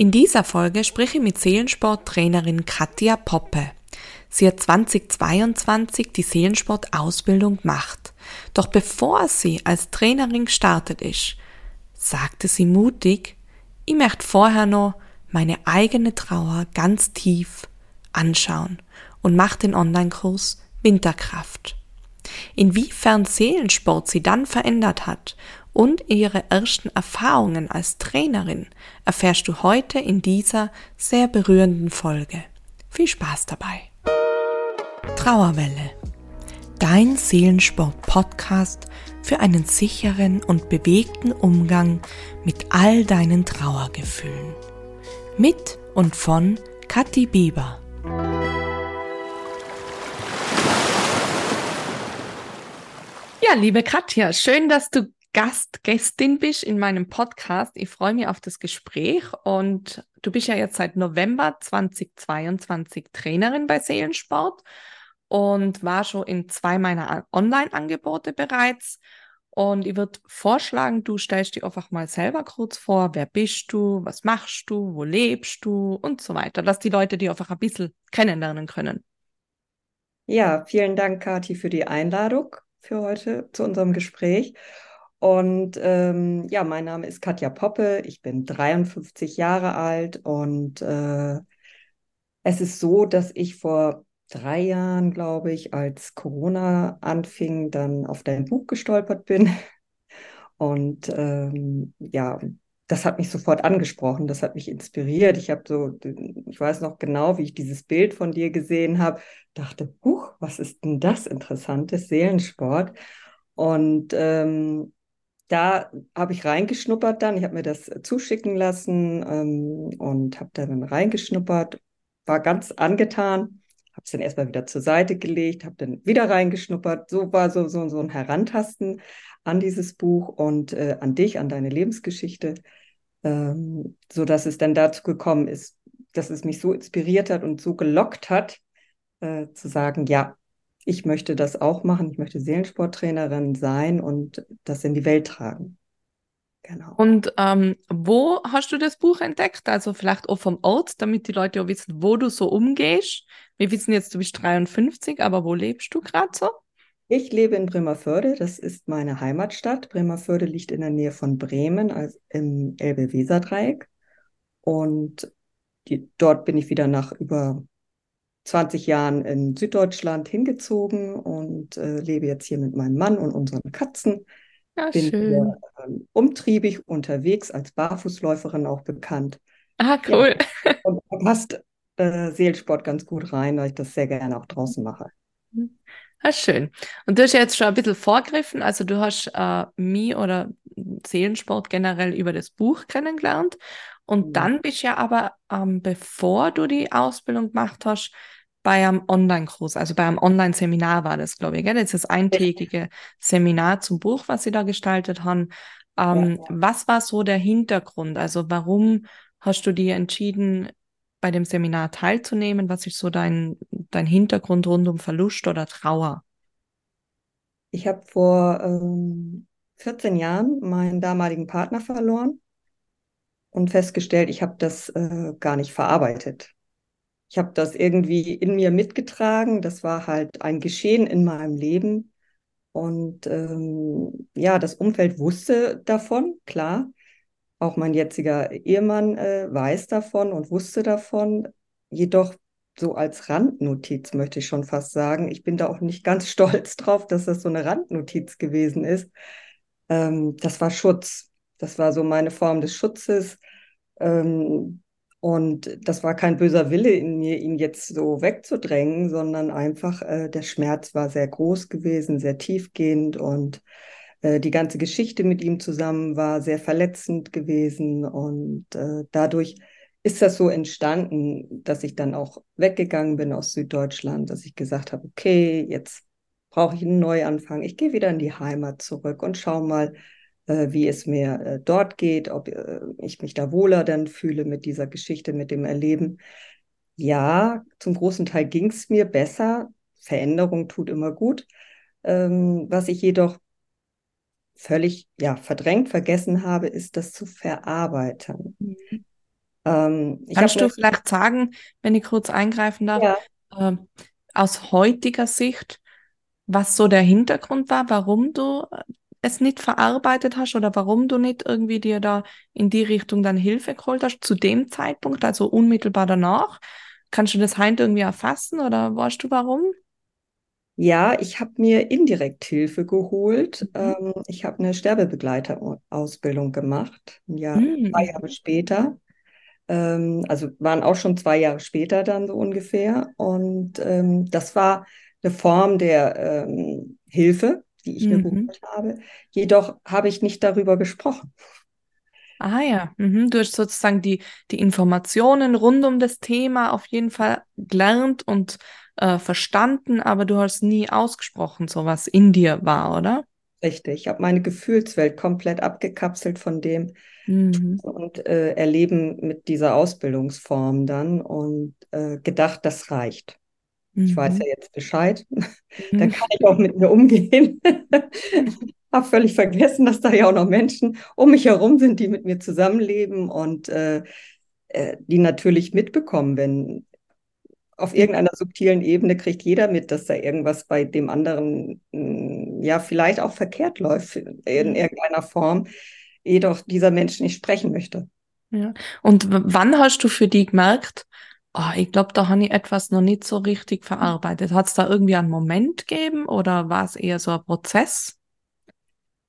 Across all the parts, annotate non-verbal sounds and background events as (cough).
In dieser Folge spreche ich mit Seelensporttrainerin Katja Poppe. Sie hat 2022 die Seelensportausbildung gemacht. Doch bevor sie als Trainerin gestartet ist, sagte sie mutig, ich möchte vorher noch meine eigene Trauer ganz tief anschauen und macht den Online-Kurs Winterkraft. Inwiefern Seelensport sie dann verändert hat und ihre ersten Erfahrungen als Trainerin erfährst du heute in dieser sehr berührenden Folge. Viel Spaß dabei. Trauerwelle. Dein Seelensport-Podcast für einen sicheren und bewegten Umgang mit all deinen Trauergefühlen. Mit und von Kathi Bieber. Ja, liebe Katja, schön, dass du Gast, Gästin bist in meinem Podcast. Ich freue mich auf das Gespräch und du bist ja jetzt seit November 2022 Trainerin bei Seelensport und war schon in zwei meiner Online-Angebote bereits. Und ich würde vorschlagen, du stellst dich einfach mal selber kurz vor, wer bist du, was machst du, wo lebst du und so weiter, dass die Leute dich einfach ein bisschen kennenlernen können. Ja, vielen Dank, Kathi, für die Einladung für heute zu unserem Gespräch. Und ähm, ja, mein Name ist Katja Poppe, ich bin 53 Jahre alt und äh, es ist so, dass ich vor drei Jahren, glaube ich, als Corona anfing, dann auf dein Buch gestolpert bin. Und ähm, ja, das hat mich sofort angesprochen, das hat mich inspiriert. Ich habe so, ich weiß noch genau, wie ich dieses Bild von dir gesehen habe, dachte, huch, was ist denn das Interessantes, Seelensport. Und ähm, da habe ich reingeschnuppert dann, ich habe mir das zuschicken lassen ähm, und habe da dann reingeschnuppert, war ganz angetan, habe es dann erstmal wieder zur Seite gelegt, habe dann wieder reingeschnuppert. So war so, so, so ein Herantasten an dieses Buch und äh, an dich, an deine Lebensgeschichte, ähm, so dass es dann dazu gekommen ist, dass es mich so inspiriert hat und so gelockt hat, äh, zu sagen, ja, ich möchte das auch machen, ich möchte Seelensporttrainerin sein und das in die Welt tragen. Genau. Und ähm, wo hast du das Buch entdeckt? Also vielleicht auch vom Ort, damit die Leute auch wissen, wo du so umgehst. Wir wissen jetzt, du bist 53, aber wo lebst du gerade so? Ich lebe in Bremerförde, das ist meine Heimatstadt. Bremerförde liegt in der Nähe von Bremen, also im Elbe-Weser-Dreieck. Und die, dort bin ich wieder nach über 20 Jahren in Süddeutschland hingezogen und äh, lebe jetzt hier mit meinem Mann und unseren Katzen. Ja, Bin schön. Hier, ähm, umtriebig unterwegs, als Barfußläuferin auch bekannt. Ah, cool. Ja, und passt äh, Seelsport ganz gut rein, weil ich das sehr gerne auch draußen mache. Ah, schön. Und du hast ja jetzt schon ein bisschen vorgriffen, also du hast äh, mich oder Seelensport generell über das Buch kennengelernt. Und mhm. dann bist du ja aber, ähm, bevor du die Ausbildung gemacht hast, bei einem Online-Kurs, also bei einem Online-Seminar war das, glaube ich. Gell? Das ist das eintägige Seminar zum Buch, was Sie da gestaltet haben. Ähm, ja. Was war so der Hintergrund? Also warum hast du dir entschieden, bei dem Seminar teilzunehmen? Was ist so dein, dein Hintergrund rund um Verlust oder Trauer? Ich habe vor ähm, 14 Jahren meinen damaligen Partner verloren und festgestellt, ich habe das äh, gar nicht verarbeitet. Ich habe das irgendwie in mir mitgetragen. Das war halt ein Geschehen in meinem Leben. Und ähm, ja, das Umfeld wusste davon, klar. Auch mein jetziger Ehemann äh, weiß davon und wusste davon. Jedoch so als Randnotiz möchte ich schon fast sagen. Ich bin da auch nicht ganz (laughs) stolz drauf, dass das so eine Randnotiz gewesen ist. Ähm, das war Schutz. Das war so meine Form des Schutzes. Ähm, und das war kein böser Wille in mir, ihn jetzt so wegzudrängen, sondern einfach äh, der Schmerz war sehr groß gewesen, sehr tiefgehend und äh, die ganze Geschichte mit ihm zusammen war sehr verletzend gewesen. Und äh, dadurch ist das so entstanden, dass ich dann auch weggegangen bin aus Süddeutschland, dass ich gesagt habe, okay, jetzt brauche ich einen Neuanfang. Ich gehe wieder in die Heimat zurück und schau mal, wie es mir äh, dort geht, ob äh, ich mich da wohler dann fühle mit dieser Geschichte, mit dem Erleben. Ja, zum großen Teil ging es mir besser. Veränderung tut immer gut. Ähm, was ich jedoch völlig ja, verdrängt, vergessen habe, ist das zu verarbeiten. Mhm. Ähm, ich Kannst du vielleicht sagen, wenn ich kurz eingreifen darf, ja, äh, aus heutiger Sicht, was so der Hintergrund war, warum du äh, es nicht verarbeitet hast oder warum du nicht irgendwie dir da in die Richtung dann Hilfe geholt hast zu dem Zeitpunkt, also unmittelbar danach? Kannst du das heute irgendwie erfassen oder weißt du warum? ja, ich habe mir indirekt Hilfe geholt. Mhm. Ähm, ich habe eine Sterbebegleiterausbildung gemacht, ein Jahr, zwei Mhm. Jahre später. Ähm, also waren auch schon zwei Jahre später dann so ungefähr. Und ähm, das war eine Form der ähm, Hilfe, die ich mir Mhm. geholt habe. Jedoch habe ich nicht darüber gesprochen. Ah ja, mhm. Du hast sozusagen die, die Informationen rund um das Thema auf jeden Fall gelernt und äh, verstanden, aber du hast nie ausgesprochen, so was in dir war, oder? Richtig. Ich habe meine Gefühlswelt komplett abgekapselt von dem Mhm. und äh, Erleben mit dieser Ausbildungsform dann und äh, gedacht, das reicht. Ich weiß ja Mhm. jetzt Bescheid. (laughs) Dann Mhm. kann ich auch mit mir umgehen. (laughs) Habe völlig vergessen, dass da ja auch noch Menschen um mich herum sind, die mit mir zusammenleben und äh, äh, die natürlich mitbekommen, wenn auf Ja. irgendeiner subtilen Ebene kriegt jeder mit, dass da irgendwas bei dem anderen mh, ja vielleicht auch verkehrt läuft in Ja. irgendeiner Form, jedoch dieser Mensch nicht sprechen möchte. Ja. Und wann hast du für die gemerkt, oh, ich glaube, da habe ich etwas noch nicht so richtig verarbeitet? Hat es da irgendwie einen Moment gegeben oder war es eher so ein Prozess?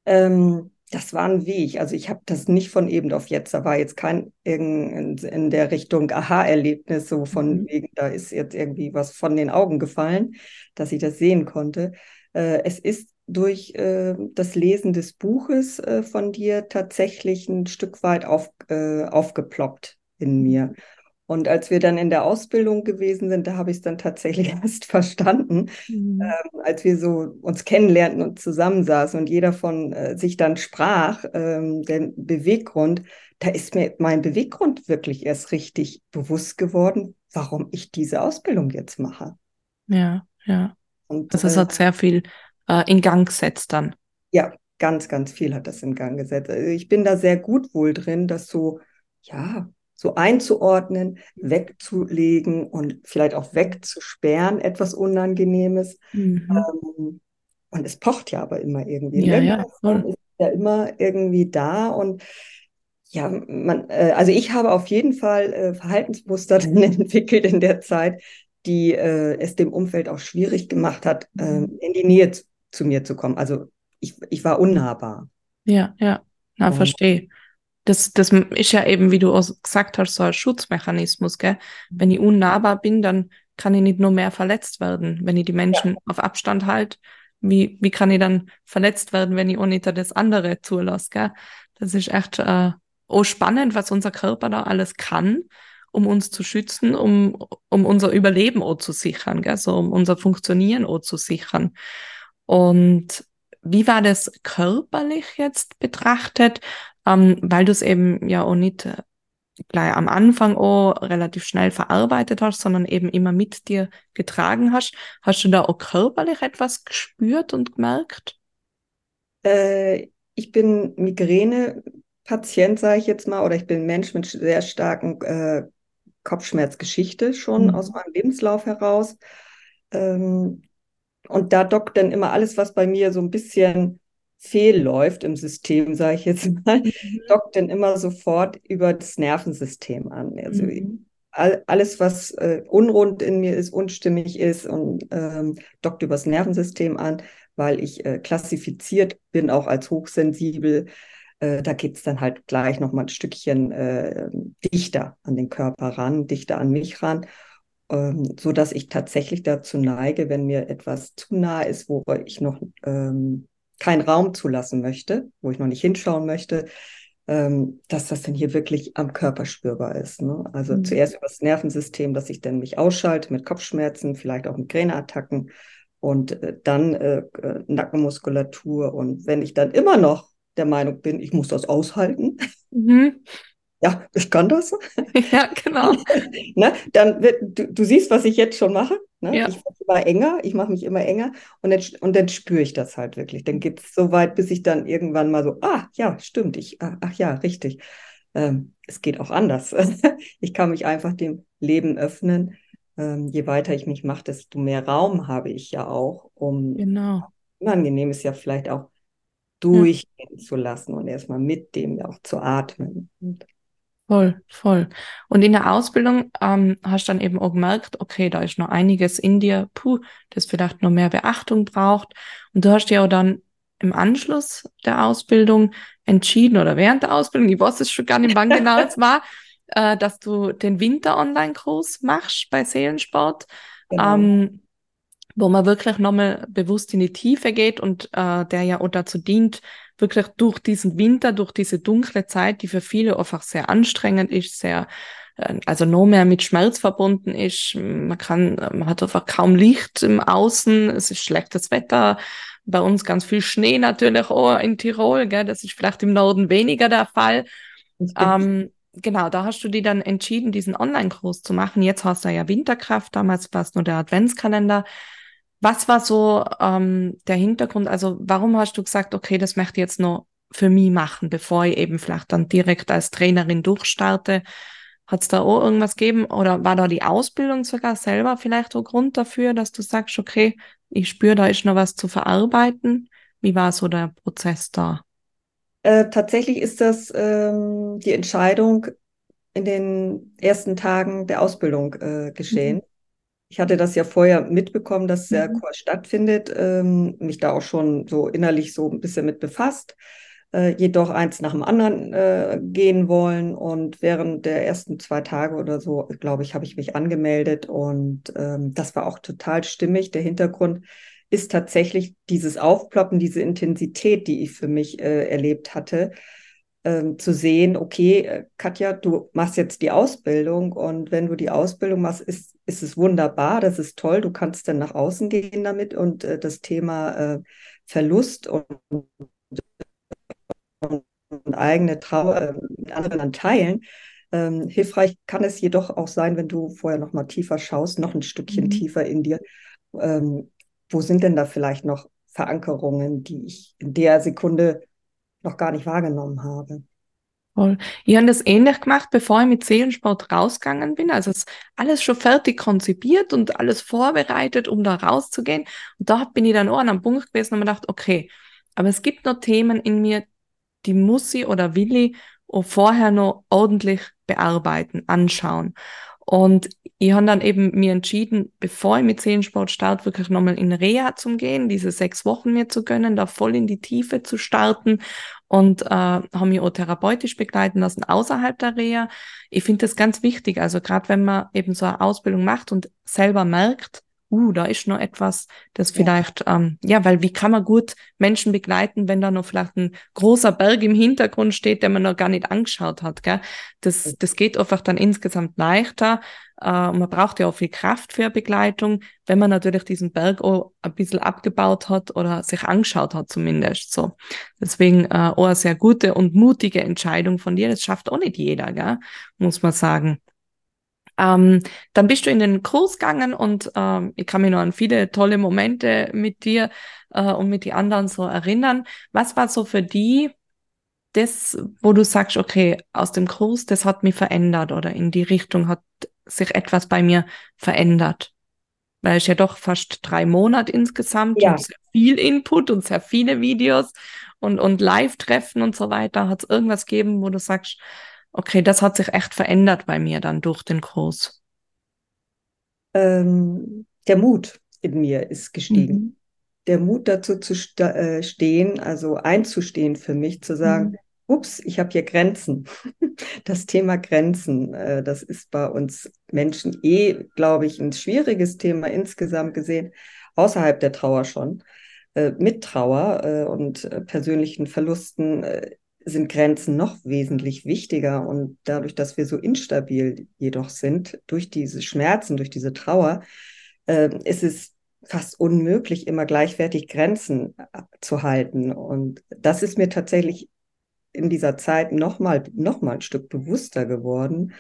Ähm, das war ein Weg. Also ich habe das nicht von eben auf jetzt. Da war jetzt kein in, in der Richtung Aha-Erlebnis, so von Mhm. wegen, da ist jetzt irgendwie was von den Augen gefallen, dass ich das sehen konnte. Äh, es ist durch äh, das Lesen des Buches äh, von dir tatsächlich ein Stück weit auf, äh, aufgeploppt in mir. Und als wir dann in der Ausbildung gewesen sind, da habe ich es dann tatsächlich (laughs) erst verstanden, Mhm. als wir so uns kennenlernten und zusammensaßen und jeder von äh, sich dann sprach, ähm, der Beweggrund, da ist mir mein Beweggrund wirklich erst richtig bewusst geworden, warum ich diese Ausbildung jetzt mache. Ja, ja. Und Also es äh, hat sehr viel äh, in Gang gesetzt dann. ja, ganz, ganz viel hat das in Gang gesetzt. Also ich bin da sehr gut wohl drin, das so, ja, so einzuordnen, wegzulegen und vielleicht auch wegzusperren, etwas Unangenehmes. Mhm. Ähm, Und es pocht ja aber immer irgendwie. Ja, ja, Form voll. ist ja immer irgendwie da. Und ja, man, äh, also ich habe auf jeden Fall äh, Verhaltensmuster (laughs) entwickelt in der Zeit, die äh, es dem Umfeld auch schwierig gemacht hat, Mhm. in die Nähe zu, zu mir zu kommen. Also ich, ich war unnahbar. Ja, ja. Na, Und verstehe. Das, das ist ja eben, wie du auch gesagt hast, so ein Schutzmechanismus, gell? Wenn ich unnahbar bin, dann kann ich nicht nur mehr verletzt werden. Wenn ich die ja, Menschen auf Abstand halte, wie, wie kann ich dann verletzt werden, wenn ich auch nicht das andere zulasse, gell? Das ist echt äh, auch spannend, was unser Körper da alles kann, um uns zu schützen, um, um unser Überleben auch zu sichern, gell? So, um unser Funktionieren auch zu sichern. Und wie war das körperlich jetzt betrachtet? Ähm, weil du es eben ja auch nicht äh, gleich am Anfang auch relativ schnell verarbeitet hast, sondern eben immer mit dir getragen hast. Hast du da auch körperlich etwas gespürt und gemerkt? äh, ich bin Migräne-Patient, sage ich jetzt mal, oder ich bin Mensch mit sehr starken äh, Kopfschmerzgeschichte schon aus Mhm. meinem Lebenslauf heraus. Ähm, Und da dockt dann immer alles, was bei mir so ein bisschen fehlläuft im System, sage ich jetzt mal, Mhm. dockt dann immer sofort über das Nervensystem an. Also Mhm. all, alles, was äh, unrund in mir ist, unstimmig ist und ähm, dockt über das Nervensystem an, weil ich äh, klassifiziert bin, auch als hochsensibel. Äh, da geht es dann halt gleich nochmal ein Stückchen äh, dichter an den Körper ran, dichter an mich ran ähm, so dass ich tatsächlich dazu neige, wenn mir etwas zu nah ist, wo ich noch ähm, keinen Raum zulassen möchte, wo ich noch nicht hinschauen möchte, ähm, dass das dann hier wirklich am Körper spürbar ist. Ne? Also Mhm. zuerst über das Nervensystem, dass ich dann mich ausschalte mit Kopfschmerzen, vielleicht auch Migräneattacken und äh, dann äh, äh, Nackenmuskulatur. Und wenn ich dann immer noch der Meinung bin, ich muss das aushalten, Mhm. Ja, ich kann das, (laughs) Ja, genau. (laughs) ne? Dann wird, du, du siehst, was ich jetzt schon mache. Ne? Ja. Ich werde immer enger, ich mache mich immer enger und dann, und dann spüre ich das halt wirklich. Dann geht es so weit, bis ich dann irgendwann mal so, ah, ja, stimmt, ich, ah, ach ja, richtig. ähm, es geht auch anders. (laughs) ich kann mich einfach dem Leben öffnen. Ähm, je weiter ich mich mache, desto mehr Raum habe ich ja auch, um genau. Unangenehmes ja vielleicht auch durchgehen ja. zu lassen und erstmal mit dem auch zu atmen. Und Voll, voll. Und in der Ausbildung ähm, hast du dann eben auch gemerkt, okay, da ist noch einiges in dir, puh, das vielleicht noch mehr Beachtung braucht. Und du hast ja auch dann im Anschluss der Ausbildung entschieden oder während der Ausbildung, ich weiß es schon gar nicht, wann genau es war, (laughs) äh, dass du den Winter-Online-Kurs machst bei Seelensport, genau. ähm, wo man wirklich nochmal bewusst in die Tiefe geht und äh, der ja auch dazu dient, wirklich durch diesen Winter, durch diese dunkle Zeit, die für viele einfach sehr anstrengend ist, sehr äh, also noch mehr mit Schmerz verbunden ist. Man kann, man hat einfach kaum Licht im Außen, es ist schlechtes Wetter. Bei uns ganz viel Schnee natürlich auch in Tirol, gell? das ist vielleicht im Norden weniger der Fall. Ähm, genau, da hast du dir dann entschieden, diesen Online-Kurs zu machen. Jetzt hast du ja Winterkraft, damals war es nur der Adventskalender. Was war so ähm, der Hintergrund? Also warum hast du gesagt, okay, das möchte ich jetzt noch für mich machen, bevor ich eben vielleicht dann direkt als Trainerin durchstarte? Hat es da auch irgendwas gegeben oder war da die Ausbildung sogar selber vielleicht auch Grund dafür, dass du sagst, okay, ich spüre, da ist noch was zu verarbeiten? Wie war so der Prozess da? Äh, tatsächlich ist das ähm, die Entscheidung in den ersten Tagen der Ausbildung äh, geschehen. Mhm. Ich hatte das ja vorher mitbekommen, dass der mhm. Kurs stattfindet, ähm, mich da auch schon so innerlich so ein bisschen mit befasst, äh, jedoch eins nach dem anderen äh, gehen wollen. Und während der ersten zwei Tage oder so, glaube ich, habe ich mich angemeldet und ähm, das war auch total stimmig. Der Hintergrund ist tatsächlich dieses Aufploppen, diese Intensität, die ich für mich äh, erlebt hatte ähm, zu sehen, okay, äh, Katja, du machst jetzt die Ausbildung und wenn du die Ausbildung machst, ist, ist es wunderbar, das ist toll, du kannst dann nach außen gehen damit und äh, das Thema äh, Verlust und, und, eigene Trauer äh, mit anderen dann teilen. Ähm, hilfreich kann es jedoch auch sein, wenn du vorher noch mal tiefer schaust, noch ein Stückchen mhm. tiefer in dir. Ähm, wo sind denn da vielleicht noch Verankerungen, die ich in der Sekunde noch gar nicht wahrgenommen habe. Voll. Ich habe das ähnlich gemacht, bevor ich mit Seelensport rausgegangen bin. Also es alles schon fertig konzipiert und alles vorbereitet, um da rauszugehen. Und da bin ich dann auch an einem Punkt gewesen und mir gedacht, okay, aber es gibt noch Themen in mir, die muss ich oder will ich vorher noch ordentlich bearbeiten, anschauen. Und ich habe dann eben mir entschieden, bevor ich mit Seelensport starte, wirklich nochmal in Reha zu gehen, diese sechs Wochen mir zu gönnen, da voll in die Tiefe zu starten und äh, habe mich auch therapeutisch begleiten lassen außerhalb der Reha. Ich finde das ganz wichtig, also gerade wenn man eben so eine Ausbildung macht und selber merkt, uh, da ist noch etwas, das vielleicht, ja. Ähm, ja, weil wie kann man gut Menschen begleiten, wenn da noch vielleicht ein großer Berg im Hintergrund steht, den man noch gar nicht angeschaut hat, gell? Das, das geht einfach dann insgesamt leichter. Äh, und man braucht ja auch viel Kraft für Begleitung, wenn man natürlich diesen Berg auch ein bisschen abgebaut hat oder sich angeschaut hat zumindest, so. Deswegen äh, auch eine sehr gute und mutige Entscheidung von dir. Das schafft auch nicht jeder, gell? Muss man sagen. Ähm, dann bist du in den Kurs gegangen und ähm, ich kann mich noch an viele tolle Momente mit dir äh, und mit den anderen so erinnern. Was war so für die das, wo du sagst, okay, aus dem Kurs, das hat mich verändert oder in die Richtung hat sich etwas bei mir verändert? Weil es ja doch fast drei Monate insgesamt ja. und sehr viel Input und sehr viele Videos und, und Live-Treffen und so weiter. Hat es irgendwas gegeben, wo du sagst, Okay, das hat sich echt verändert bei mir dann durch den Kurs. Ähm, der Mut in mir ist gestiegen. Mhm. Der Mut dazu zu äh, stehen, also einzustehen für mich, zu sagen, mhm. ups, ich habe hier Grenzen. (laughs) Das Thema Grenzen, äh, das ist bei uns Menschen eh, glaube ich, ein schwieriges Thema insgesamt gesehen, außerhalb der Trauer schon. Äh, mit Trauer äh, und äh, persönlichen Verlusten äh, sind Grenzen noch wesentlich wichtiger. Und dadurch, dass wir so instabil jedoch sind, durch diese Schmerzen, durch diese Trauer, äh, ist es fast unmöglich, immer gleichwertig Grenzen äh, zu halten. Und das ist mir tatsächlich in dieser Zeit nochmal noch mal ein Stück bewusster geworden.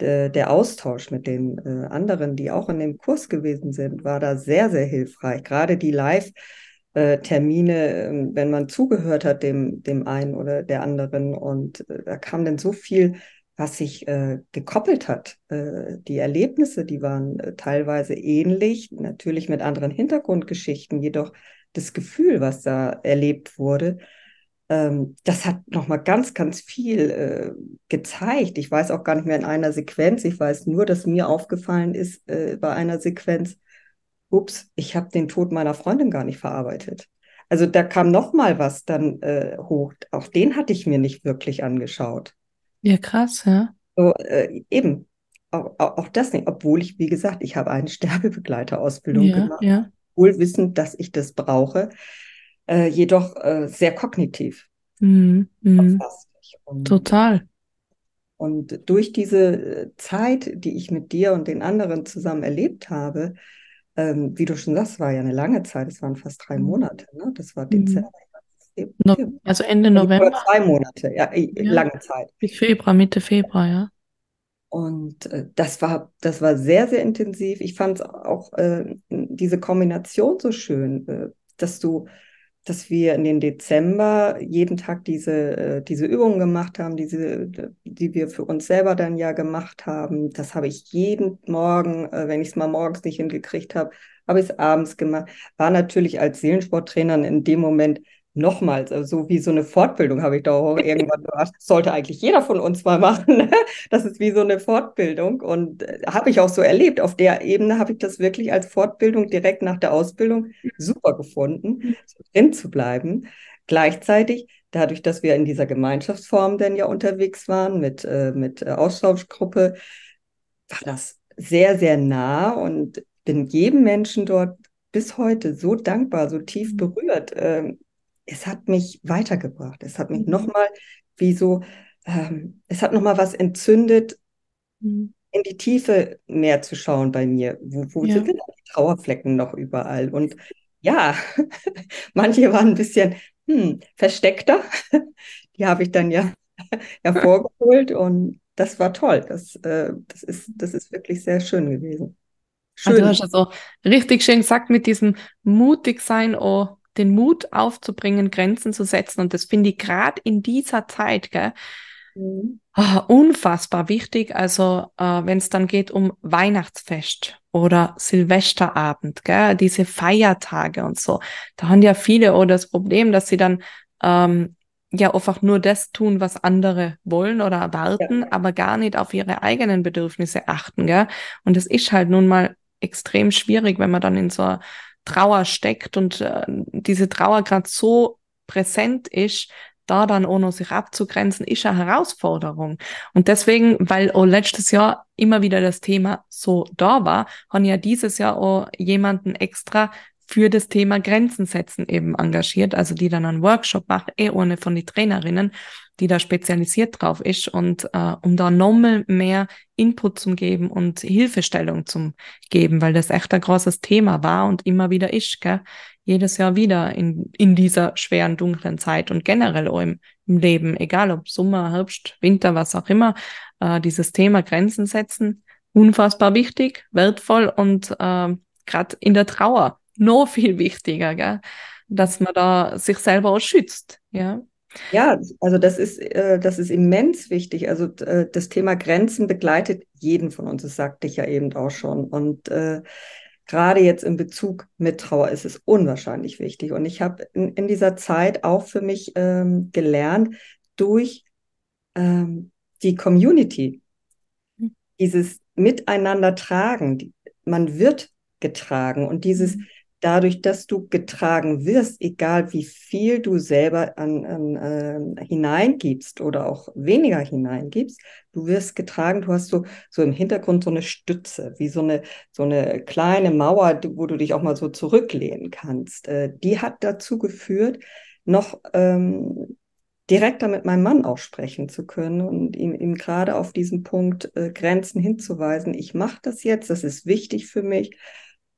Der, der Austausch mit den äh, anderen, die auch in dem Kurs gewesen sind, war da sehr, sehr hilfreich. Gerade die Live- äh, Termine, ähm, wenn man zugehört hat, dem, dem einen oder der anderen. Und äh, da kam dann so viel, was sich äh, gekoppelt hat. Äh, die Erlebnisse, die waren äh, teilweise ähnlich, natürlich mit anderen Hintergrundgeschichten, jedoch das Gefühl, was da erlebt wurde, ähm, das hat nochmal ganz, ganz viel gezeigt. Ich weiß auch gar nicht mehr in einer Sequenz. Ich weiß nur, dass mir aufgefallen ist bei einer Sequenz, ups, ich habe den Tod meiner Freundin gar nicht verarbeitet. Also da kam noch mal was dann äh, hoch. Auch den hatte ich mir nicht wirklich angeschaut. Ja, krass, ja. So, äh, eben, auch, auch, auch, das nicht, obwohl ich, wie gesagt, ich habe eine (laughs) Sterbebegleiterausbildung ja, gemacht, ja. wohl wissend, dass ich das brauche, äh, jedoch äh, sehr kognitiv. Mhm. Mhm. Total. Und durch diese äh, Zeit, die ich mit dir und den anderen zusammen erlebt habe, ähm, wie du schon sagst, war ja eine lange Zeit, es waren fast drei mhm. Monate, ne? Das war Dezember. No, also Ende November. Oder zwei Monate, ja, ja, lange Zeit. Februar, Mitte Februar, ja. Und äh, das war, das war sehr, sehr intensiv. Ich fand auch äh, diese Kombination so schön, äh, dass du dass wir in den Dezember jeden Tag diese, äh, diese Übungen gemacht haben, diese, die wir für uns selber dann ja gemacht haben. Das habe ich jeden Morgen, äh, wenn ich es mal morgens nicht hingekriegt habe, habe ich es abends gemacht. War natürlich als Seelensporttrainer in dem Moment nochmals, also so wie so eine Fortbildung habe ich da auch irgendwann gedacht, sollte eigentlich jeder von uns mal machen. Ne? Das ist wie so eine Fortbildung und äh, habe ich auch so erlebt. Auf der Ebene habe ich das wirklich als Fortbildung direkt nach der Ausbildung super gefunden, so drin zu bleiben. Gleichzeitig, dadurch, dass wir in dieser Gemeinschaftsform dann ja unterwegs waren mit, äh, mit äh, Austauschgruppe, war das sehr, sehr nah und bin jedem Menschen dort bis heute so dankbar, so tief mhm. berührt. Ähm, es hat mich weitergebracht. Es hat mich mhm. nochmal wie so, ähm, es hat nochmal was entzündet, mhm. in die Tiefe mehr zu schauen bei mir. Wo, wo ja. sind denn die Trauerflecken noch überall? Und ja, (laughs) manche waren ein bisschen hm, versteckter. (laughs) Die habe ich dann ja (laughs) hervorgeholt und das war toll. Das, äh, das, ist, das ist wirklich sehr schön gewesen. Schön. Also du hast also richtig schön gesagt mit diesem mutig sein, oh, den Mut aufzubringen, Grenzen zu setzen. Und das finde ich gerade in dieser Zeit, gell, mhm. oh, unfassbar wichtig. Also äh, wenn es dann geht um Weihnachtsfest oder Silvesterabend, gell, diese Feiertage und so, da haben ja viele auch das Problem, dass sie dann ähm, ja einfach nur das tun, was andere wollen oder erwarten, ja. aber gar nicht auf ihre eigenen Bedürfnisse achten. Gell? Und es ist halt nun mal extrem schwierig, wenn man dann in so Trauer steckt und äh, diese Trauer gerade so präsent ist, da dann noch sich abzugrenzen, ist eine Herausforderung. Und deswegen, weil auch letztes Jahr immer wieder das Thema so da war, haben ja dieses Jahr auch jemanden extra für das Thema Grenzen setzen eben engagiert, also die dann einen Workshop macht, eh ohne von den Trainerinnen, die da spezialisiert drauf ist und äh, um da nochmal mehr Input zum geben und Hilfestellung zum geben, weil das echt ein großes Thema war und immer wieder ist, gell? jedes Jahr wieder in, in dieser schweren, dunklen Zeit und generell auch im, im Leben, egal ob Sommer, Herbst, Winter, was auch immer, äh, dieses Thema Grenzen setzen, unfassbar wichtig, wertvoll und äh, gerade in der Trauer noch viel wichtiger, gell? dass man da sich selber auch schützt. Ja, ja, also das ist, äh, das ist immens wichtig. Also äh, das Thema Grenzen begleitet jeden von uns, das sagte ich ja eben auch schon. Und äh, gerade jetzt in Bezug mit Trauer ist es unwahrscheinlich wichtig. Und ich habe in, in, dieser Zeit auch für mich ähm, gelernt, durch ähm, die Community, hm. dieses Miteinander tragen, man wird getragen und dieses mhm dadurch, dass du getragen wirst, egal wie viel du selber an, an äh, hineingibst oder auch weniger hineingibst, du wirst getragen, du hast so, so im Hintergrund so eine Stütze, wie so eine, so eine kleine Mauer, wo du dich auch mal so zurücklehnen kannst. Äh, die hat dazu geführt, noch ähm, direkter mit meinem Mann auch sprechen zu können und ihm, ihm gerade auf diesen Punkt äh, Grenzen hinzuweisen. Ich mache das jetzt, das ist wichtig für mich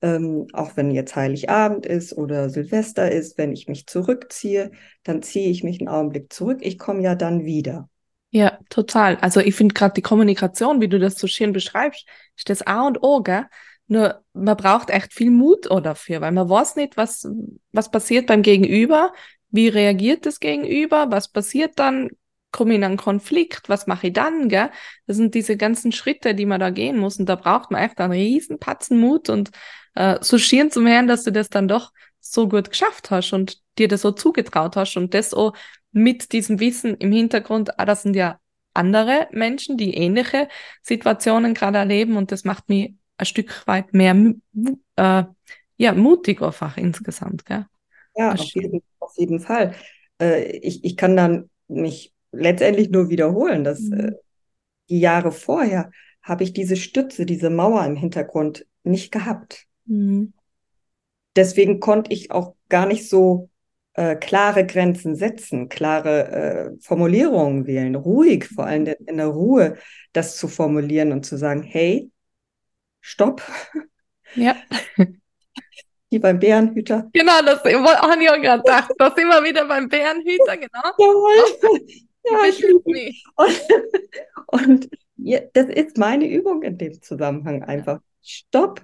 ähm, auch wenn jetzt Heiligabend ist oder Silvester ist, wenn ich mich zurückziehe, dann ziehe ich mich einen Augenblick zurück. Ich komme ja dann wieder. Ja, total. Also ich finde gerade die Kommunikation, wie du das so schön beschreibst, ist das A und O, gell? Nur man braucht echt viel Mut dafür, weil man weiß nicht, was, was passiert beim Gegenüber, wie reagiert das Gegenüber, was passiert dann, komme ich in einen Konflikt, was mache ich dann, gell? Das sind diese ganzen Schritte, die man da gehen muss und da braucht man echt einen riesen Patzen Mut und äh, so schieren zum Herrn, dass du das dann doch so gut geschafft hast und dir das so zugetraut hast und das auch mit diesem Wissen im Hintergrund, ah, das sind ja andere Menschen, die ähnliche Situationen gerade erleben und das macht mich ein Stück weit mehr äh, ja, mutig einfach insgesamt. Gell? Ja, auf jeden, auf jeden, Fall. Äh, ich, ich kann dann mich letztendlich nur wiederholen, dass mhm. äh, die Jahre vorher habe ich diese Stütze, diese Mauer im Hintergrund nicht gehabt. Mhm. Deswegen konnte ich auch gar nicht so äh, klare Grenzen setzen, klare äh, Formulierungen wählen, ruhig, vor allem in der Ruhe, das zu formulieren und zu sagen, hey, stopp. Ja. (laughs) Wie beim Bärenhüter. Genau, das habe ich auch gerade gedacht. Das sind wir wieder beim Bärenhüter, genau. (laughs) Jawohl. (laughs) Ja, ich liebe mich. (laughs) Und, und ja, das ist meine Übung in dem Zusammenhang einfach. Stopp.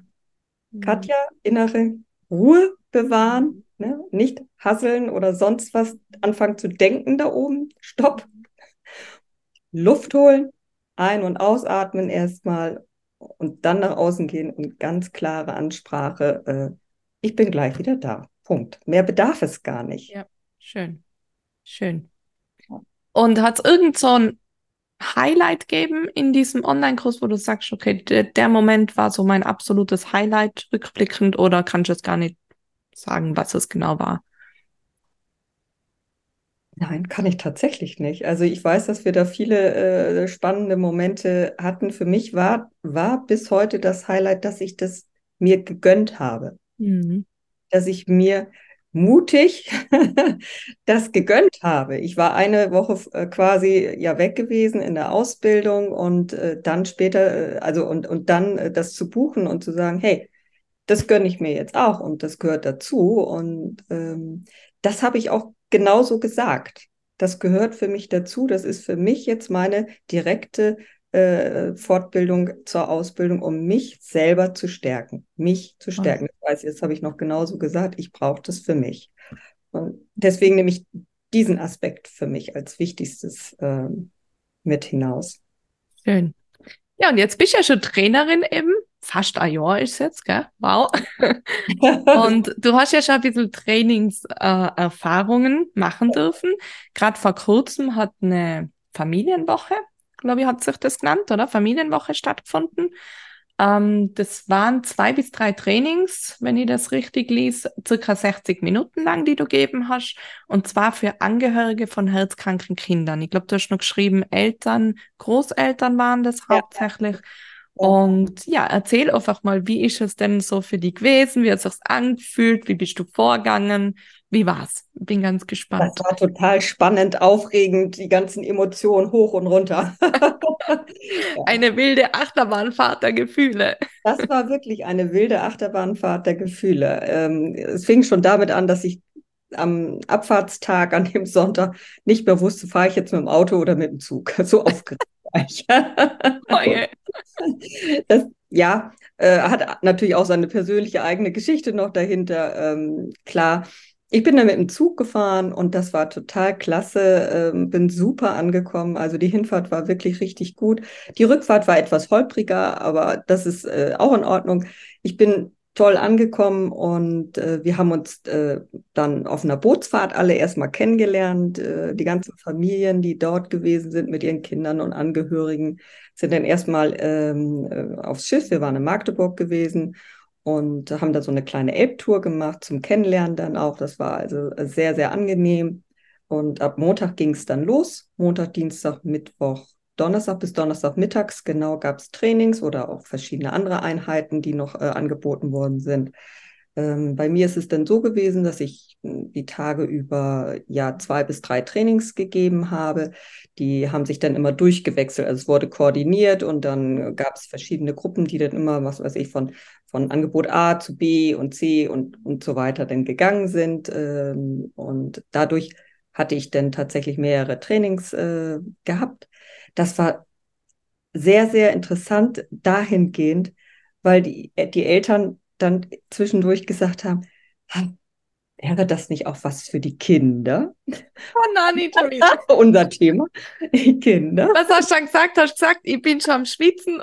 Mhm. Katja, innere Ruhe bewahren, ne? nicht hasseln oder sonst was anfangen zu denken da oben. Stopp. Luft holen, ein- und ausatmen erstmal und dann nach außen gehen und ganz klare Ansprache. Äh, ich bin gleich wieder da. Punkt. Mehr bedarf es gar nicht. Ja, schön. Schön. Und hat es irgend so ein Highlight geben in diesem Online-Kurs, wo du sagst, okay, der, der, Moment war so mein absolutes Highlight rückblickend oder kannst du jetzt gar nicht sagen, was es genau war? Nein, kann ich tatsächlich nicht. Also ich weiß, dass wir da viele äh, spannende Momente hatten. Für mich war, war bis heute das Highlight, dass ich das mir gegönnt habe. Mhm. Dass ich mir mutig (laughs) das gegönnt habe. Ich war eine Woche äh, quasi ja weg gewesen in der Ausbildung und äh, dann später, äh, also und, und dann äh, das zu buchen und zu sagen, hey, das gönne ich mir jetzt auch und das gehört dazu. Und ähm, das habe ich auch genauso gesagt. Das gehört für mich dazu. Das ist für mich jetzt meine direkte äh, Fortbildung zur Ausbildung, um mich selber zu stärken, mich zu stärken. Ich weiß, jetzt habe ich noch genauso gesagt, ich brauche das für mich. Und deswegen nehme ich diesen Aspekt für mich als wichtigstes äh, mit hinaus. Schön. Ja, und jetzt bist du ja schon Trainerin eben. Fast ein Jahr ist es jetzt, gell? Wow. (laughs) und du hast ja schon ein bisschen Trainingserfahrungen äh, machen dürfen. Gerade vor kurzem hat eine Familienwoche glaube ich, hat sich das genannt, oder? Familienwoche stattgefunden. Ähm, das waren zwei bis drei Trainings, wenn ich das richtig ließ, circa 60 Minuten lang, die du geben hast. Und zwar für Angehörige von herzkranken Kindern. Ich glaube, du hast noch geschrieben, Eltern, Großeltern waren das ja. Und ja, erzähl einfach mal, wie ist es denn so für dich gewesen? Wie hat es sich angefühlt? Wie bist du vorgegangen? Wie war's? Bin ganz gespannt. Das war total spannend, aufregend, die ganzen Emotionen hoch und runter. (laughs) eine wilde Achterbahnfahrt der Gefühle. Das war wirklich eine wilde Achterbahnfahrt der Gefühle. Ähm, es fing schon damit an, dass ich am Abfahrtstag, an dem Sonntag, nicht mehr wusste, fahre ich jetzt mit dem Auto oder mit dem Zug. (laughs) So aufgeregt (laughs) das, ja, äh, hat natürlich auch seine persönliche eigene Geschichte noch dahinter. Ähm, klar, ich bin da mit dem Zug gefahren und das war total klasse. Ähm, bin super angekommen. Also die Hinfahrt war wirklich richtig gut. Die Rückfahrt war etwas holpriger, aber das ist äh, auch in Ordnung. Ich bin toll angekommen und äh, wir haben uns äh, dann auf einer Bootsfahrt alle erstmal kennengelernt. Äh, die ganzen Familien, die dort gewesen sind mit ihren Kindern und Angehörigen, sind dann erstmal ähm, äh, aufs Schiff. Wir waren in Magdeburg gewesen und haben da so eine kleine Elbtour gemacht zum Kennenlernen dann auch. Das war also sehr, sehr angenehm. Und ab Montag ging es dann los. Montag, Dienstag, Mittwoch, Donnerstag bis Donnerstag mittags genau gab es Trainings oder auch verschiedene andere Einheiten, die noch äh, angeboten worden sind. Ähm, bei mir ist es dann so gewesen, dass ich hm, die Tage über ja zwei bis drei Trainings gegeben habe. Die haben sich dann immer durchgewechselt. Also es wurde koordiniert und dann gab es verschiedene Gruppen, die dann immer, was weiß ich, von, von Angebot A zu B und C und, und so weiter dann gegangen sind. Ähm, und dadurch hatte ich dann tatsächlich mehrere Trainings äh, gehabt. Das war sehr, sehr interessant dahingehend, weil die, die Eltern dann zwischendurch gesagt haben, wäre das nicht auch was für die Kinder? Oh nein, (laughs) Unser Thema, die Kinder. Was hast du dann gesagt? Hast du gesagt, ich bin schon am Schwitzen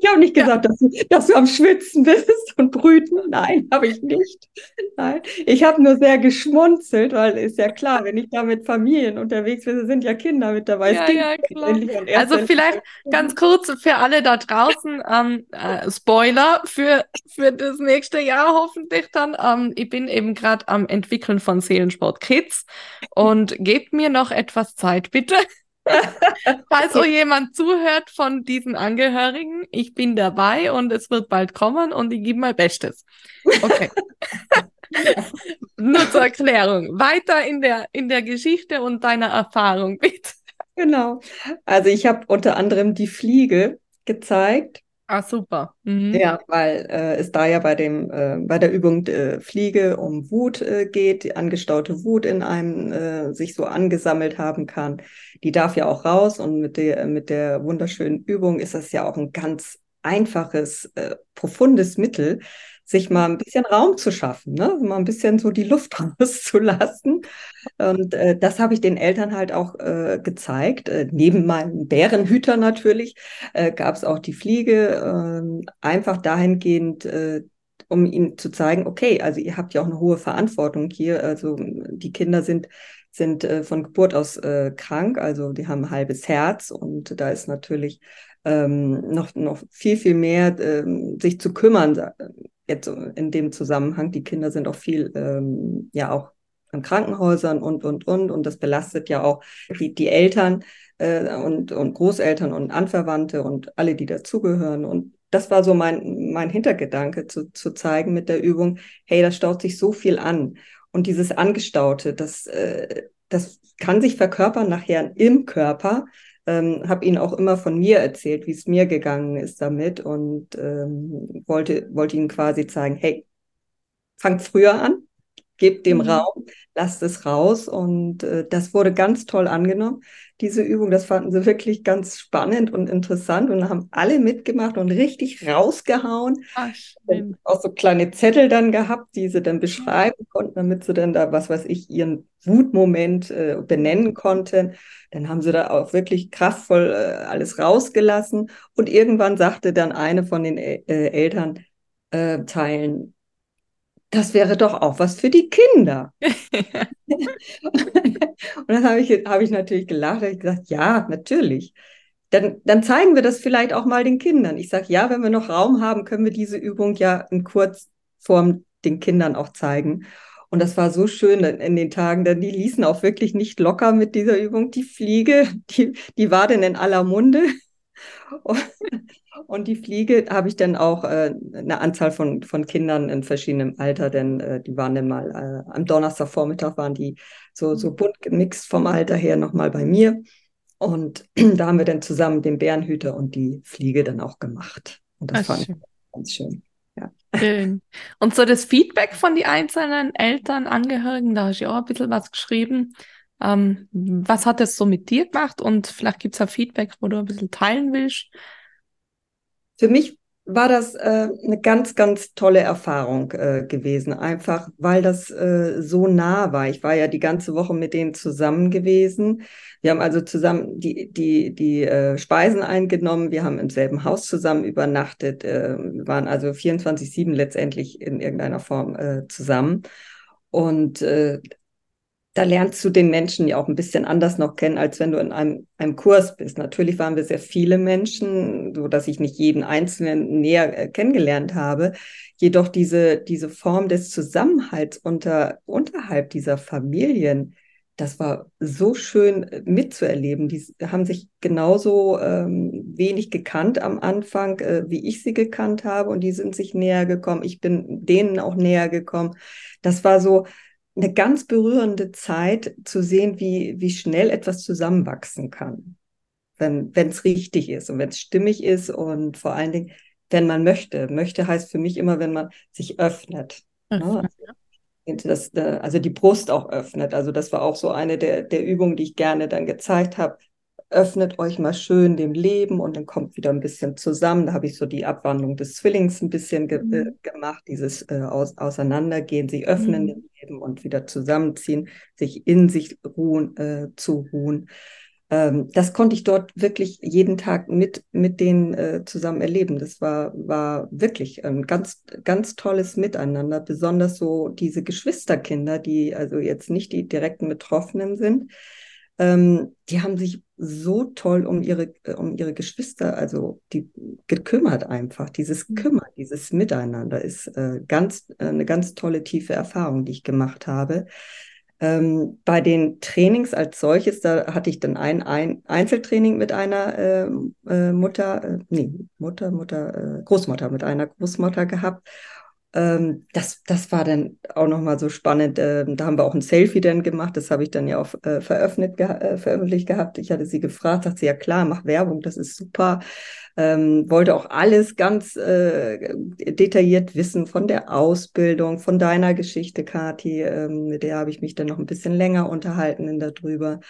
ich habe nicht gesagt, ja. dass, du, dass, du am Schwitzen bist und brüten. Nein, habe ich nicht. Nein, ich habe nur sehr geschmunzelt, weil ist ja klar, wenn ich da mit Familien unterwegs bin, sind ja Kinder mit dabei. Ja, ja, klar. Also vielleicht ganz kurz für alle da draußen, ähm, äh, Spoiler für, für das nächste Jahr hoffentlich dann. Ähm, ich bin eben gerade am Entwickeln von Seelensport Kids und gebt mir noch etwas Zeit, bitte. (laughs) Falls so jemand zuhört von diesen Angehörigen, ich bin dabei und es wird bald kommen und ich gebe mein Bestes. Okay. (laughs) Nur zur Erklärung. Weiter in der, in der Geschichte und deiner Erfahrung, (laughs) bitte. Genau. Also ich habe unter anderem die Fliege gezeigt Ah, super. Mhm. Ja, weil äh, es da ja bei dem äh, bei der Übung äh, Fliege um Wut äh, geht, die angestaute Wut in einem äh, sich so angesammelt haben kann. Die darf ja auch raus und mit der mit der wunderschönen Übung ist das ja auch ein ganz einfaches, äh, profundes Mittel, sich mal ein bisschen Raum zu schaffen, ne? mal ein bisschen so die Luft (laughs) rauszulassen. Und äh, das habe ich den Eltern halt auch äh, gezeigt. Äh, neben meinem Bärenhüter natürlich äh, gab es auch die Fliege, äh, einfach dahingehend, äh, um ihnen zu zeigen, okay, also ihr habt ja auch eine hohe Verantwortung hier. Also die Kinder sind sind äh, von Geburt aus äh, krank, also die haben ein halbes Herz und da ist natürlich ähm, noch, noch viel, viel mehr ähm, sich zu kümmern, jetzt in dem Zusammenhang. Die Kinder sind auch viel, ähm, ja, auch in Krankenhäusern und, und, und. Und das belastet ja auch die, die Eltern äh, und, und Großeltern und Anverwandte und alle, die dazugehören. Und das war so mein, mein Hintergedanke, zu, zu zeigen mit der Übung, hey, da staut sich so viel an. Und dieses Angestaute, das, äh, das kann sich verkörpern nachher im Körper, ähm, habe ihnen auch immer von mir erzählt, wie es mir gegangen ist damit und ähm, wollte, wollte ihnen quasi zeigen, hey, fangt früher an, gebt dem mhm. Raum, lasst es raus und äh, das wurde ganz toll angenommen diese Übung. Das fanden sie wirklich ganz spannend und interessant und haben alle mitgemacht und richtig rausgehauen. Ach, auch so kleine Zettel dann gehabt, die sie dann beschreiben konnten, damit sie dann da, was weiß ich, ihren Wutmoment äh, benennen konnten. Dann haben sie da auch wirklich kraftvoll äh, alles rausgelassen. Und irgendwann sagte dann eine von den äh, Elternteilen, äh, das wäre doch auch was für die Kinder. (laughs) und dann habe ich, hab ich natürlich gelacht, habe ich gesagt, ja, natürlich. Dann, dann zeigen wir das vielleicht auch mal den Kindern. Ich sage, ja, wenn wir noch Raum haben, können wir diese Übung ja in Kurzform den Kindern auch zeigen. Und das war so schön in den Tagen, denn die ließen auch wirklich nicht locker mit dieser Übung. Die Fliege, die, die war denn in aller Munde. Und, und die Fliege habe ich dann auch äh, eine Anzahl von, von Kindern in verschiedenem Alter, denn äh, die waren dann mal äh, am Donnerstagvormittag waren die so, so mhm. bunt gemixt vom Alter her nochmal bei mir. Und (clears throat) da haben wir dann zusammen den Bärenhüter und die Fliege dann auch gemacht. Und das Ach, fand schön. ich ganz schön. Ja. Schön. Und so das Feedback von den einzelnen Eltern, Angehörigen, da hast du ja auch ein bisschen was geschrieben. Ähm, was hat das so mit dir gemacht? Und vielleicht gibt es auch Feedback, wo du ein bisschen teilen willst. Für mich war das äh, eine ganz, ganz tolle Erfahrung äh, gewesen, einfach weil das äh, so nah war. Ich war ja die ganze Woche mit denen zusammen gewesen. Wir haben also zusammen die, die, die äh, Speisen eingenommen, wir haben im selben Haus zusammen übernachtet, äh, wir waren also 24-7 letztendlich in irgendeiner Form äh, zusammen. Und äh, da lernst du den Menschen ja auch ein bisschen anders noch kennen, als wenn du in einem, einem Kurs bist. Natürlich waren wir sehr viele Menschen, so dass ich nicht jeden Einzelnen näher äh, kennengelernt habe. Jedoch diese, diese Form des Zusammenhalts unter, unterhalb dieser Familien, das war so schön äh, mitzuerleben. Die haben sich genauso ähm, wenig gekannt am Anfang, äh, wie ich sie gekannt habe, und die sind sich näher gekommen. Ich bin denen auch näher gekommen. Das war so, eine ganz berührende Zeit zu sehen, wie, wie schnell etwas zusammenwachsen kann, wenn es richtig ist und wenn es stimmig ist und vor allen Dingen, wenn man möchte. Möchte heißt für mich immer, wenn man sich öffnet. Ne? Das, äh, also die Brust auch öffnet. Also das war auch so eine der, der Übungen, die ich gerne dann gezeigt habe. Öffnet euch mal schön dem Leben und dann kommt wieder ein bisschen zusammen. Da habe ich so die Abwandlung des Zwillings ein bisschen ge äh, mhm. gemacht, dieses äh, aus Auseinandergehen, sich öffnen mhm. dem Leben und wieder zusammenziehen, sich in sich ruhen, äh, zu ruhen. Ähm, das konnte ich dort wirklich jeden Tag mit, mit denen äh, zusammen erleben. Das war, war wirklich ein ganz, ganz tolles Miteinander, besonders so diese Geschwisterkinder, die also jetzt nicht die direkten Betroffenen sind, ähm, die haben sich so toll um ihre, äh, um ihre Geschwister, also die gekümmert einfach. Dieses mhm. Kümmern, dieses Miteinander ist äh, ganz, äh, eine ganz tolle, tiefe Erfahrung, die ich gemacht habe. Ähm, bei den Trainings als solches, da hatte ich dann ein, ein Einzeltraining mit einer äh, äh, Mutter, äh, nee, Mutter, Mutter, äh, Großmutter, mit einer Großmutter gehabt. Ähm, das, das war dann auch nochmal so spannend. Ähm, da haben wir auch ein Selfie dann gemacht. Das habe ich dann ja auch äh, veröffentlicht, ge äh, veröffentlicht gehabt. Ich hatte sie gefragt, sagt sie, ja klar, mach Werbung, das ist super. Ähm, wollte auch alles ganz äh, detailliert wissen von der Ausbildung, von deiner Geschichte, Kathi. Ähm, mit der habe ich mich dann noch ein bisschen länger unterhalten darüber.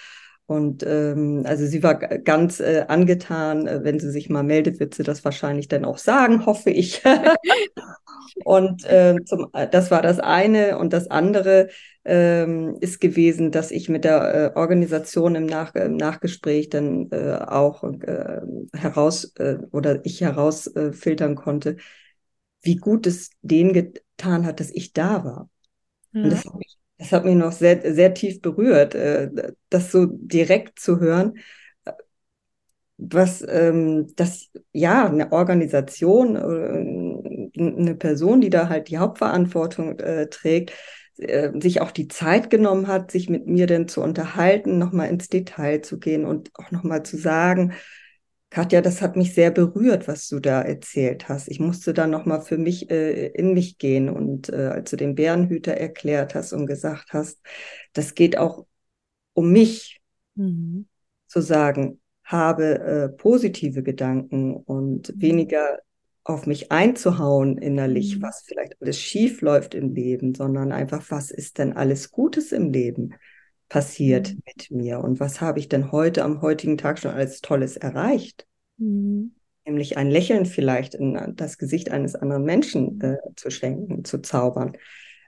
Und ähm, also sie war ganz äh, angetan. Äh, wenn sie sich mal meldet, wird sie das wahrscheinlich dann auch sagen, hoffe ich. (laughs) und äh, zum, das war das eine. Und das andere ähm, ist gewesen, dass ich mit der äh, Organisation im, Nach im Nachgespräch dann äh, auch äh, heraus äh, oder ich herausfiltern äh, konnte, wie gut es denen getan hat, dass ich da war. Ja. Und das hat mich das hat mich noch sehr, sehr tief berührt, äh, das so direkt zu hören, was ähm, das, ja, eine Organisation, äh, eine Person, die da halt die Hauptverantwortung äh, trägt, sich auch die Zeit genommen hat, sich mit mir denn zu unterhalten, nochmal ins Detail zu gehen und auch nochmal zu sagen, Katja, das hat mich sehr berührt, was du da erzählt hast. Ich musste dann nochmal für mich äh, in mich gehen und äh, als du den Bärenhüter erklärt hast und gesagt hast, das geht auch um mich, mhm. zu sagen, habe äh, positive Gedanken und mhm. weniger auf mich einzuhauen innerlich, mhm. was vielleicht alles schief läuft im Leben, sondern einfach, was ist denn alles Gutes im Leben? Passiert mhm. mit mir und was habe ich denn heute am heutigen Tag schon alles Tolles erreicht? Mhm. Nämlich ein Lächeln vielleicht in das Gesicht eines anderen Menschen äh, zu schenken, zu zaubern.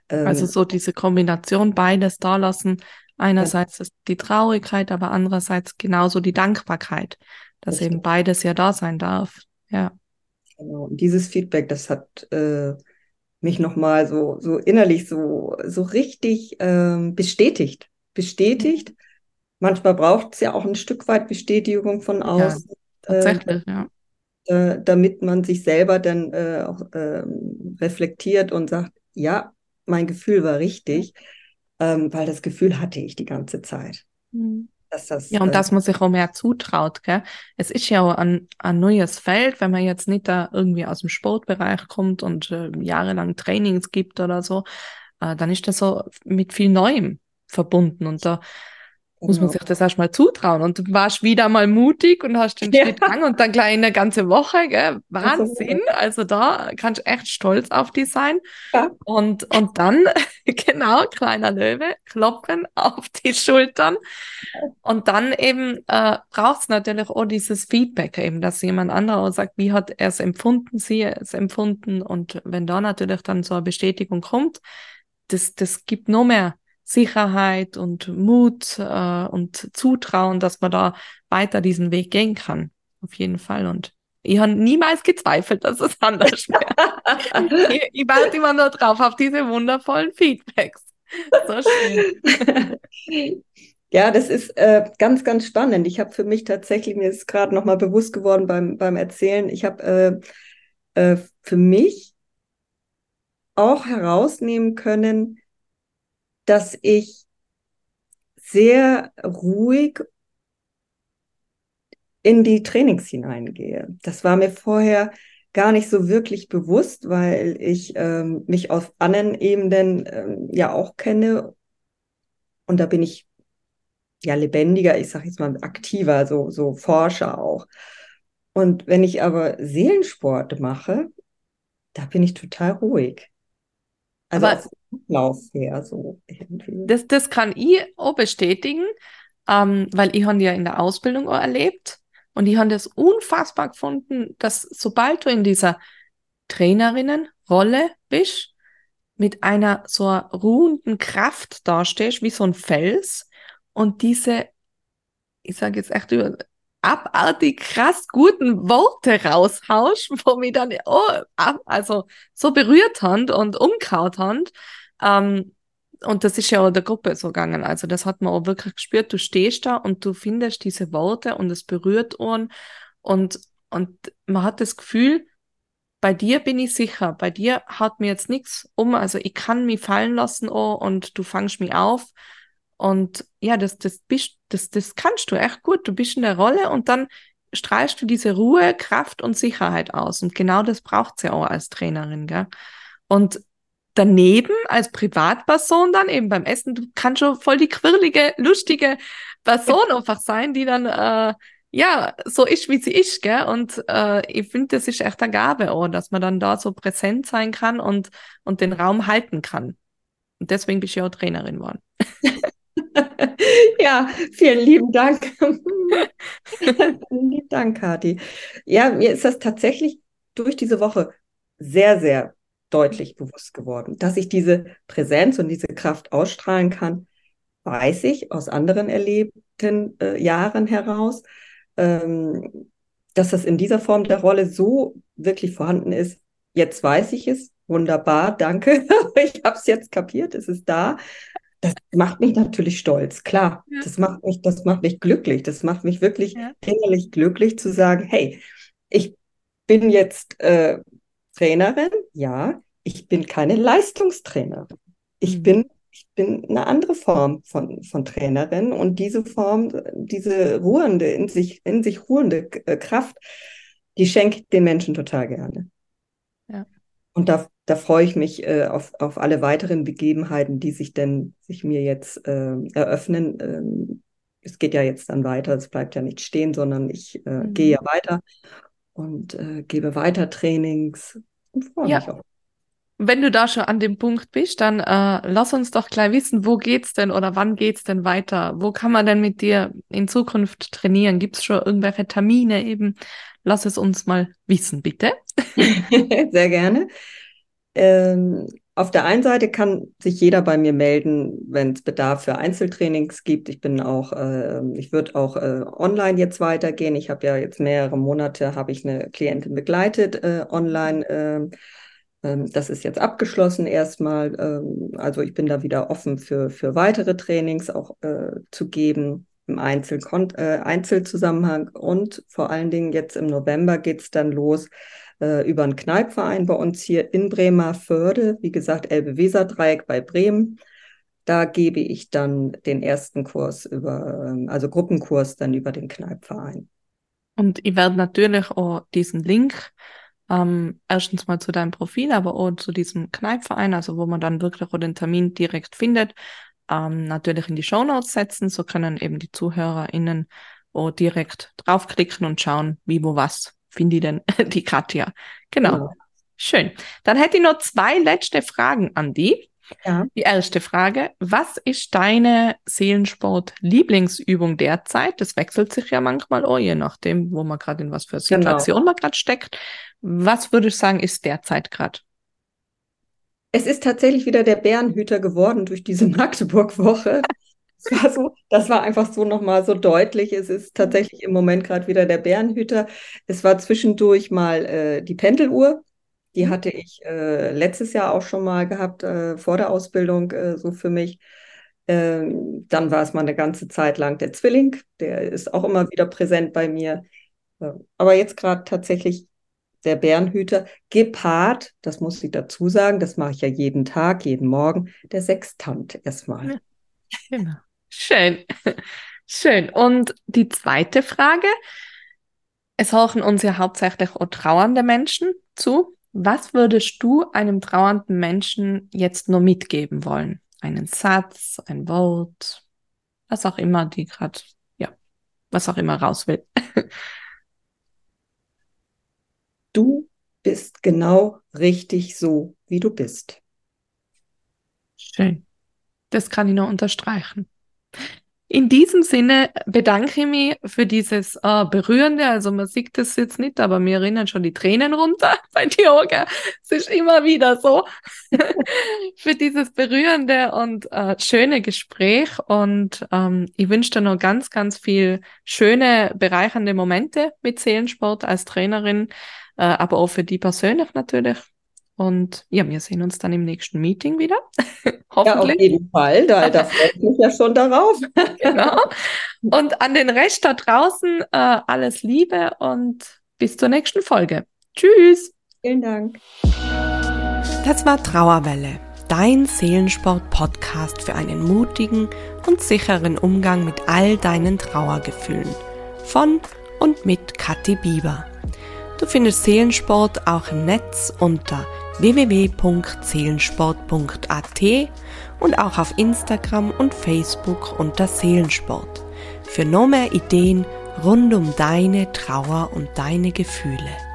Ähm, also so diese Kombination beides da lassen. Einerseits ja. ist die Traurigkeit, aber andererseits genauso die Dankbarkeit, dass Richtig. eben beides ja da sein darf. Ja. Genau. Und dieses Feedback, das hat äh, mich nochmal so, so innerlich so, so richtig ähm, bestätigt bestätigt. Manchmal braucht es ja auch ein Stück weit Bestätigung von außen. Ja, tatsächlich, äh, ja. Äh, damit man sich selber dann äh, auch ähm, reflektiert und sagt, ja, mein Gefühl war richtig, ähm, weil das Gefühl hatte ich die ganze Zeit. Mhm. Das, ja, und äh, dass man sich auch mehr zutraut. Gell? Es ist ja auch ein, ein neues Feld, wenn man jetzt nicht da irgendwie aus dem Sportbereich kommt und äh, jahrelang Trainings gibt oder so, äh, dann ist das so mit viel Neuem verbunden. Und da muss man sich das erstmal zutrauen. Und du warst wieder mal mutig und hast den ja. Schritt gegangen und dann gleich eine ganze Woche. Gell? Wahnsinn. Also da kannst du echt stolz auf dich sein. Ja. Und, und dann, (laughs) genau, kleiner Löwe, klopfen auf die Schultern. Und dann eben äh, braucht es natürlich auch dieses Feedback eben, dass jemand anderer sagt, wie hat er es empfunden, sie es empfunden. Und wenn da natürlich dann so eine Bestätigung kommt, das, das gibt noch mehr Sicherheit und Mut äh, und Zutrauen, dass man da weiter diesen Weg gehen kann. Auf jeden Fall. Und ich habe niemals gezweifelt, dass es anders (laughs) wäre. ich, ich warte immer nur drauf, auf diese wundervollen Feedbacks. So schön. Ja, das ist äh, ganz, ganz spannend. Ich habe für mich tatsächlich, mir ist gerade nochmal bewusst geworden beim, beim Erzählen, ich habe äh, äh, für mich auch herausnehmen können, dass ich sehr ruhig in die Trainings hineingehe. Das war mir vorher gar nicht so wirklich bewusst, weil ich ähm, mich auf anderen Ebenen ähm, ja auch kenne. Und da bin ich ja lebendiger, ich sage jetzt mal aktiver, so, so Forscher auch. Und wenn ich aber Seelensport mache, da bin ich total ruhig. Also aber Lauf her, so irgendwie. Das, das kann ich auch bestätigen. ähm, weil ich habe ja in der Ausbildung auch erlebt und ich habe das unfassbar gefunden, dass sobald du in dieser Trainerinnenrolle bist, mit einer so ruhenden Kraft dastehst, wie so ein Fels und diese, ich sage jetzt echt über, abartig krass guten Worte raushaust, wo mich dann oh, also so berührt haben und umkaut haben. Ähm, und das ist ja auch der Gruppe so gegangen. Also das hat man auch wirklich gespürt. Du stehst da und du findest diese Worte und es berührt uns und, und man hat das Gefühl, bei dir bin ich sicher, bei dir hat mir jetzt nichts um, also ich kann mich fallen lassen oh, und du fangst mich auf und ja, das, das bist, das, das kannst du echt gut. Du bist in der Rolle und dann strahlst du diese Ruhe, Kraft und Sicherheit aus. Und genau das braucht sie auch als Trainerin, gell? Und daneben als Privatperson dann eben beim Essen, du kannst schon voll die quirlige, lustige Person einfach sein, die dann äh, ja so ist, wie sie ist, gell? Und äh, ich finde, das ist echt eine Gabe auch, dass man dann da so präsent sein kann und und den Raum halten kann. Und deswegen bist du ja auch Trainerin geworden. (laughs) ja, vielen lieben Dank. (laughs) vielen lieben Dank, Kathi. Ja, mir ist das tatsächlich durch diese Woche sehr, sehr deutlich bewusst geworden. Dass ich diese Präsenz und diese Kraft ausstrahlen kann, weiß ich aus anderen erlebten äh, Jahren heraus. Ähm, dass das in dieser Form der Rolle so wirklich vorhanden ist, jetzt weiß ich es. Wunderbar, danke. (laughs) ich habe es jetzt kapiert, es ist da. Das macht mich natürlich stolz, klar. Ja. Das macht mich, das macht mich glücklich. Das macht mich wirklich ja. innerlich glücklich zu sagen, hey, ich bin jetzt äh, Trainerin, ja, ich bin keine Leistungstrainerin. Ich mhm. bin ich bin eine andere Form von, von Trainerin und diese Form, diese ruhende, in sich, in sich ruhende äh, Kraft, die schenke ich den Menschen total gerne. Ja. Und da, da freue ich mich äh, auf, auf alle weiteren Begebenheiten, die sich denn sich mir jetzt äh, eröffnen. Ähm, es geht ja jetzt dann weiter, es bleibt ja nicht stehen, sondern ich äh, mhm. gehe ja weiter und äh, gebe weiter Trainings und freue ja. mich auch. Wenn du da schon an dem Punkt bist, dann äh, lass uns doch gleich wissen, wo geht's denn oder wann geht's denn weiter? Wo kann man denn mit dir in Zukunft trainieren? Gibt's schon irgendwelche Termine eben? Lass es uns mal wissen, bitte. (laughs) Sehr gerne. Ähm, auf der einen Seite kann sich jeder bei mir melden, wenn es Bedarf für Einzeltrainings gibt. Ich bin auch, äh, ich würde auch äh, online jetzt weitergehen. Ich habe ja jetzt mehrere Monate, habe ich eine Klientin begleitet äh, online. Ähm, ähm, das ist jetzt abgeschlossen erstmal. Ähm, also ich bin da wieder offen für, für weitere Trainings auch äh, zu geben im Einzel äh, Einzelzusammenhang. Und vor allen Dingen jetzt im November geht es dann los äh, über einen Kneipverein bei uns hier in Bremerförde, wie gesagt, Elbe-Weser-Dreieck bei Bremen. Da gebe ich dann den ersten Kurs über, ähm, also Gruppenkurs dann über den Kneipverein. Und ich werde natürlich auch diesen Link ähm, erstens mal zu deinem Profil, aber auch zu diesem Kneipverein, also wo man dann wirklich auch den Termin direkt findet, ähm, natürlich in die Show Notes setzen. So können eben die ZuhörerInnen auch direkt draufklicken und schauen, wie, wo, was finde ich denn (laughs) die Katja. Genau. Ja. Schön. Dann hätte ich noch zwei letzte Fragen an die. Ja. Die erste Frage, was ist deine Seelensport-Lieblingsübung derzeit? Das wechselt sich ja manchmal auch, je nachdem, wo man gerade in was für genau. Situation genau. man gerade steckt. Was würde ich sagen, ist derzeit gerade? Es ist tatsächlich wieder der Bärenhüter geworden durch diese Magdeburg-Woche. Das war so, das war einfach so nochmal so deutlich. Es ist tatsächlich im Moment gerade wieder der Bärenhüter. Es war zwischendurch mal äh, die Pendeluhr. Die mhm. hatte ich äh, letztes Jahr auch schon mal gehabt, äh, vor der Ausbildung, äh, so für mich. Ähm, dann war es mal eine ganze Zeit lang der Zwilling. Der ist auch immer wieder präsent bei mir. aber jetzt gerade tatsächlich der Bärenhüter, gepaart, das muss ich dazu sagen, das mache ich ja jeden Tag, jeden Morgen, der Sextant erstmal. Ja, genau. Schön. (laughs) Schön. Und die zweite Frage. Es horchen uns ja hauptsächlich auch trauernde Menschen zu. Was würdest du einem trauernden Menschen jetzt nur mitgeben wollen? Einen Satz, ein Wort, was auch immer, die gerade, ja, was auch immer raus will. (laughs) Du bist genau richtig so, wie du bist. Schön. Das kann ich nur unterstreichen. In diesem Sinne bedanke ich mich für dieses äh, Berührende. Also man sieht das jetzt nicht, aber mir erinnern schon die Tränen runter (laughs) bei dir? Es ist immer wieder so. (laughs) für dieses berührende und äh, schöne Gespräch. Und ähm, ich wünsche dir noch ganz, ganz viel schöne, bereichernde Momente mit Seelensport als Trainerin, äh, aber auch für die persönlich natürlich. Und ja, wir sehen uns dann im nächsten Meeting wieder. Hoffentlich. (laughs) Ja, auf jeden Fall. Da, da freue ich mich ja schon darauf. (laughs) genau. Und an den Rest da draußen äh, alles Liebe und bis zur nächsten Folge. Tschüss. Vielen Dank. Das war Trauerwelle, dein Seelensport-Podcast für einen mutigen und sicheren Umgang mit all deinen Trauergefühlen. Von und mit Kathi Bieber. Du findest Seelensport auch im Netz unter www.seelensport.at und auch auf Instagram und Facebook unter Seelensport. Für noch mehr Ideen rund um deine Trauer und deine Gefühle.